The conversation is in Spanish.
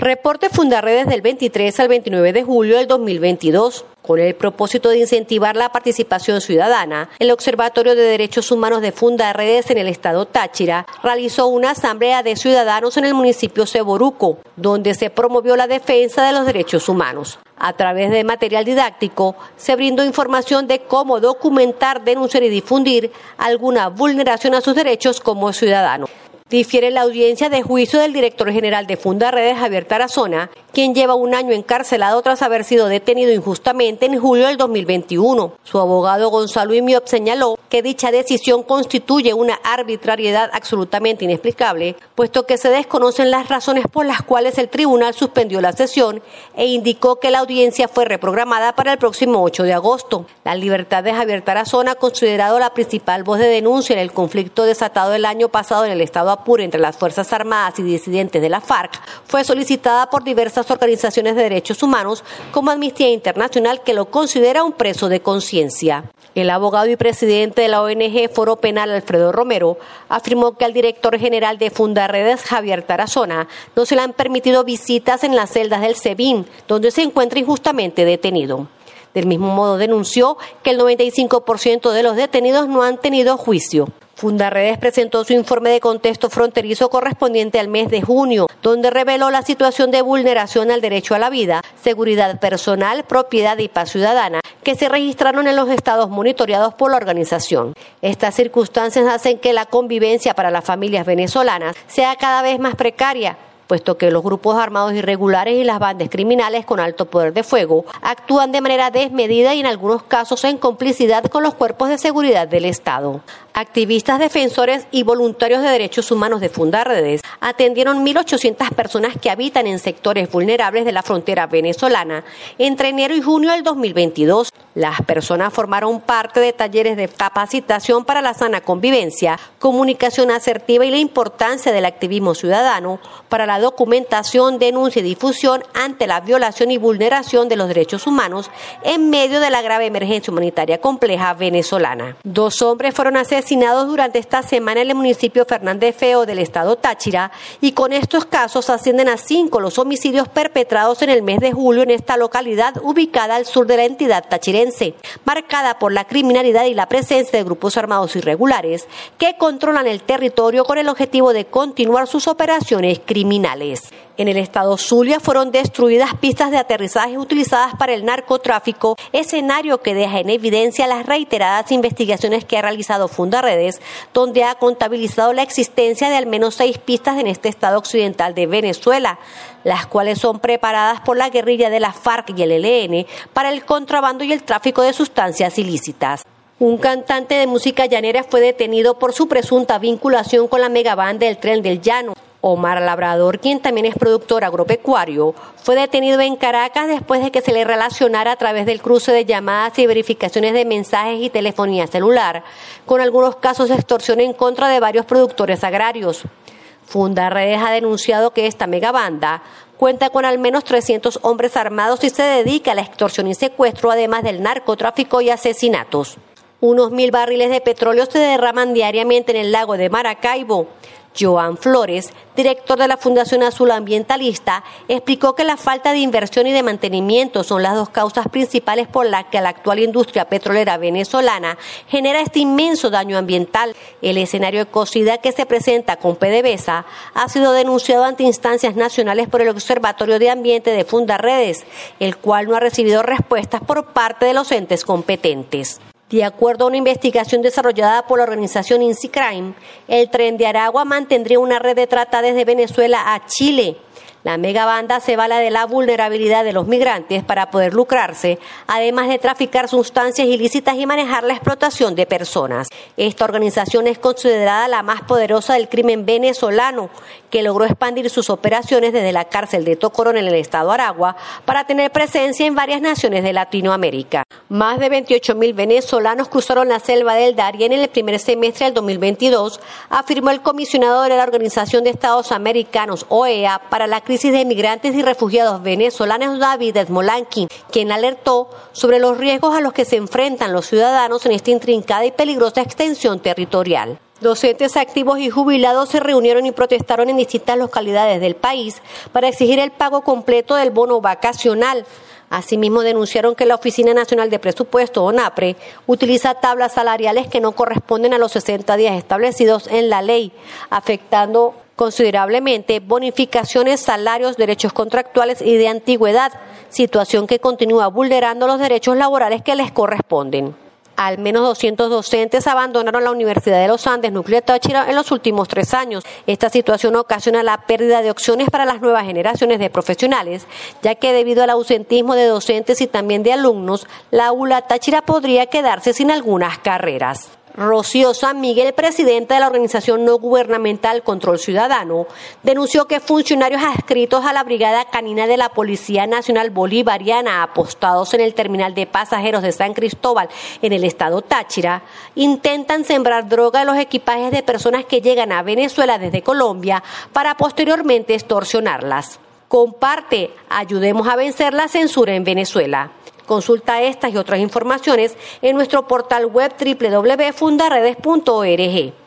Reporte Fundarredes del 23 al 29 de julio del 2022. Con el propósito de incentivar la participación ciudadana, el Observatorio de Derechos Humanos de Fundarredes en el estado Táchira realizó una asamblea de ciudadanos en el municipio Ceboruco, donde se promovió la defensa de los derechos humanos. A través de material didáctico se brindó información de cómo documentar, denunciar y difundir alguna vulneración a sus derechos como ciudadano. Difiere la audiencia de juicio del director general de Funda Redes, Javier Tarazona, quien lleva un año encarcelado tras haber sido detenido injustamente en julio del 2021. Su abogado Gonzalo Imiop señaló que dicha decisión constituye una arbitrariedad absolutamente inexplicable, puesto que se desconocen las razones por las cuales el tribunal suspendió la sesión e indicó que la audiencia fue reprogramada para el próximo 8 de agosto. La libertad de Javier Tarazona, considerado la principal voz de denuncia en el conflicto desatado el año pasado en el estado Apure entre las Fuerzas Armadas y disidentes de la FARC, fue solicitada por diversas organizaciones de derechos humanos como Amnistía Internacional que lo considera un preso de conciencia. El abogado y presidente de la ONG Foro Penal, Alfredo Romero, afirmó que al director general de Fundarredes, Javier Tarazona, no se le han permitido visitas en las celdas del SEBIN, donde se encuentra injustamente detenido. Del mismo modo denunció que el 95% de los detenidos no han tenido juicio. Fundarredes presentó su informe de contexto fronterizo correspondiente al mes de junio, donde reveló la situación de vulneración al derecho a la vida, seguridad personal, propiedad y paz ciudadana que se registraron en los estados monitoreados por la organización. Estas circunstancias hacen que la convivencia para las familias venezolanas sea cada vez más precaria, puesto que los grupos armados irregulares y las bandas criminales con alto poder de fuego actúan de manera desmedida y en algunos casos en complicidad con los cuerpos de seguridad del Estado. Activistas, defensores y voluntarios de derechos humanos de Fundarredes atendieron 1.800 personas que habitan en sectores vulnerables de la frontera venezolana entre enero y junio del 2022. Las personas formaron parte de talleres de capacitación para la sana convivencia, comunicación asertiva y la importancia del activismo ciudadano para la documentación, denuncia y difusión ante la violación y vulneración de los derechos humanos en medio de la grave emergencia humanitaria compleja venezolana. Dos hombres fueron asesinados durante esta semana en el municipio Fernández Feo del estado Táchira y con estos casos ascienden a cinco los homicidios perpetrados en el mes de julio en esta localidad ubicada al sur de la entidad tachirense, marcada por la criminalidad y la presencia de grupos armados irregulares que controlan el territorio con el objetivo de continuar sus operaciones criminales. En el estado Zulia fueron destruidas pistas de aterrizaje utilizadas para el narcotráfico, escenario que deja en evidencia las reiteradas investigaciones que ha realizado Fundaredes, donde ha contabilizado la existencia de al menos seis pistas en este estado occidental de Venezuela, las cuales son preparadas por la guerrilla de la FARC y el ELN para el contrabando y el tráfico de sustancias ilícitas. Un cantante de música llanera fue detenido por su presunta vinculación con la megabanda del tren del llano. Omar Labrador, quien también es productor agropecuario, fue detenido en Caracas después de que se le relacionara a través del cruce de llamadas y verificaciones de mensajes y telefonía celular, con algunos casos de extorsión en contra de varios productores agrarios. Fundarredes ha denunciado que esta megabanda cuenta con al menos 300 hombres armados y se dedica a la extorsión y secuestro, además del narcotráfico y asesinatos. Unos mil barriles de petróleo se derraman diariamente en el lago de Maracaibo. Joan Flores, director de la Fundación Azul Ambientalista, explicó que la falta de inversión y de mantenimiento son las dos causas principales por las que la actual industria petrolera venezolana genera este inmenso daño ambiental. El escenario ecocida que se presenta con PDVSA ha sido denunciado ante instancias nacionales por el Observatorio de Ambiente de Fundarredes, el cual no ha recibido respuestas por parte de los entes competentes. De acuerdo a una investigación desarrollada por la organización INSI Crime, el tren de Aragua mantendría una red de trata desde Venezuela a Chile la megabanda se vala de la vulnerabilidad de los migrantes para poder lucrarse, además de traficar sustancias ilícitas y manejar la explotación de personas. Esta organización es considerada la más poderosa del crimen venezolano, que logró expandir sus operaciones desde la cárcel de Tocorón en el estado Aragua para tener presencia en varias naciones de Latinoamérica. Más de 28 mil venezolanos cruzaron la selva del Darién en el primer semestre del 2022, afirmó el comisionado de la Organización de Estados Americanos, OEA, para la crisis de migrantes y refugiados venezolanos David Esmolanqui, quien alertó sobre los riesgos a los que se enfrentan los ciudadanos en esta intrincada y peligrosa extensión territorial. Docentes activos y jubilados se reunieron y protestaron en distintas localidades del país para exigir el pago completo del bono vacacional. Asimismo, denunciaron que la Oficina Nacional de Presupuesto, ONAPRE, utiliza tablas salariales que no corresponden a los 60 días establecidos en la ley, afectando considerablemente bonificaciones, salarios, derechos contractuales y de antigüedad, situación que continúa vulnerando los derechos laborales que les corresponden. Al menos 200 docentes abandonaron la Universidad de los Andes, núcleo Táchira, en los últimos tres años. Esta situación ocasiona la pérdida de opciones para las nuevas generaciones de profesionales, ya que debido al ausentismo de docentes y también de alumnos, la ULA Táchira podría quedarse sin algunas carreras. Rocío San Miguel, presidenta de la organización no gubernamental Control Ciudadano, denunció que funcionarios adscritos a la Brigada Canina de la Policía Nacional Bolivariana, apostados en el terminal de pasajeros de San Cristóbal en el estado Táchira, intentan sembrar droga en los equipajes de personas que llegan a Venezuela desde Colombia para posteriormente extorsionarlas. Comparte, ayudemos a vencer la censura en Venezuela. Consulta estas y otras informaciones en nuestro portal web www.fundaredes.org.